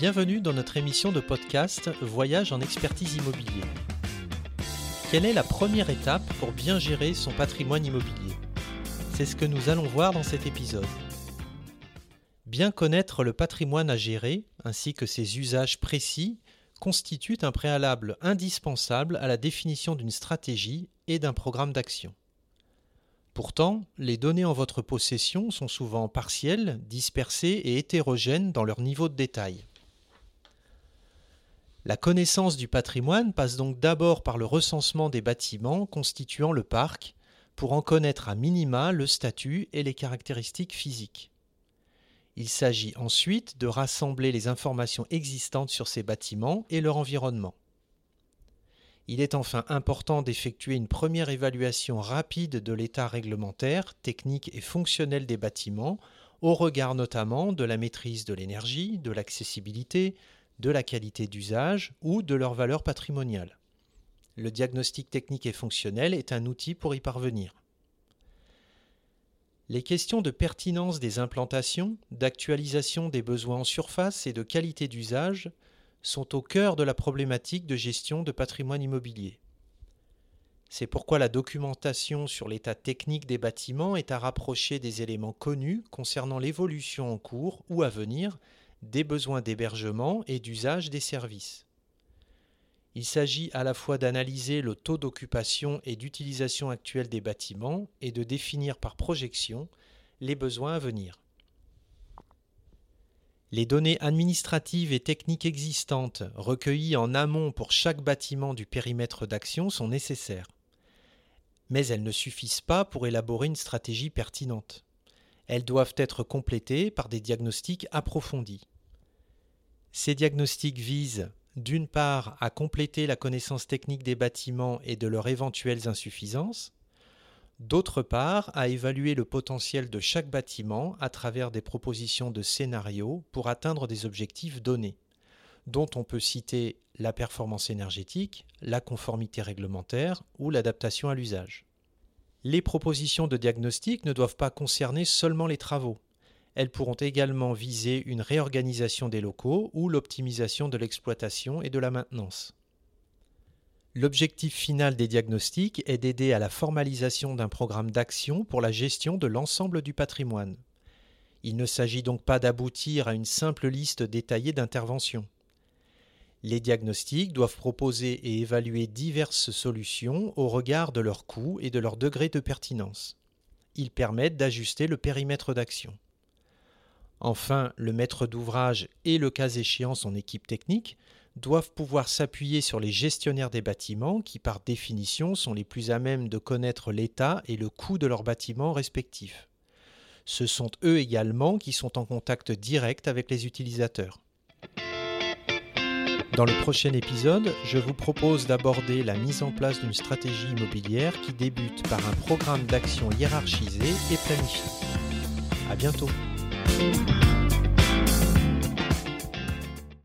Bienvenue dans notre émission de podcast Voyage en expertise immobilier. Quelle est la première étape pour bien gérer son patrimoine immobilier? C'est ce que nous allons voir dans cet épisode. Bien connaître le patrimoine à gérer ainsi que ses usages précis constitue un préalable indispensable à la définition d'une stratégie et d'un programme d'action. Pourtant, les données en votre possession sont souvent partielles, dispersées et hétérogènes dans leur niveau de détail. La connaissance du patrimoine passe donc d'abord par le recensement des bâtiments constituant le parc pour en connaître à minima le statut et les caractéristiques physiques. Il s'agit ensuite de rassembler les informations existantes sur ces bâtiments et leur environnement. Il est enfin important d'effectuer une première évaluation rapide de l'état réglementaire, technique et fonctionnel des bâtiments, au regard notamment de la maîtrise de l'énergie, de l'accessibilité, de la qualité d'usage ou de leur valeur patrimoniale. Le diagnostic technique et fonctionnel est un outil pour y parvenir. Les questions de pertinence des implantations, d'actualisation des besoins en surface et de qualité d'usage sont au cœur de la problématique de gestion de patrimoine immobilier. C'est pourquoi la documentation sur l'état technique des bâtiments est à rapprocher des éléments connus concernant l'évolution en cours ou à venir des besoins d'hébergement et d'usage des services. Il s'agit à la fois d'analyser le taux d'occupation et d'utilisation actuel des bâtiments et de définir par projection les besoins à venir. Les données administratives et techniques existantes recueillies en amont pour chaque bâtiment du périmètre d'action sont nécessaires. Mais elles ne suffisent pas pour élaborer une stratégie pertinente. Elles doivent être complétées par des diagnostics approfondis. Ces diagnostics visent d'une part à compléter la connaissance technique des bâtiments et de leurs éventuelles insuffisances, d'autre part à évaluer le potentiel de chaque bâtiment à travers des propositions de scénarios pour atteindre des objectifs donnés, dont on peut citer la performance énergétique, la conformité réglementaire ou l'adaptation à l'usage. Les propositions de diagnostic ne doivent pas concerner seulement les travaux. Elles pourront également viser une réorganisation des locaux ou l'optimisation de l'exploitation et de la maintenance. L'objectif final des diagnostics est d'aider à la formalisation d'un programme d'action pour la gestion de l'ensemble du patrimoine. Il ne s'agit donc pas d'aboutir à une simple liste détaillée d'interventions. Les diagnostics doivent proposer et évaluer diverses solutions au regard de leurs coûts et de leur degré de pertinence. Ils permettent d'ajuster le périmètre d'action. Enfin, le maître d'ouvrage et le cas échéant son équipe technique doivent pouvoir s'appuyer sur les gestionnaires des bâtiments qui par définition sont les plus à même de connaître l'état et le coût de leurs bâtiments respectifs. Ce sont eux également qui sont en contact direct avec les utilisateurs. Dans le prochain épisode, je vous propose d'aborder la mise en place d'une stratégie immobilière qui débute par un programme d'action hiérarchisé et planifié. À bientôt.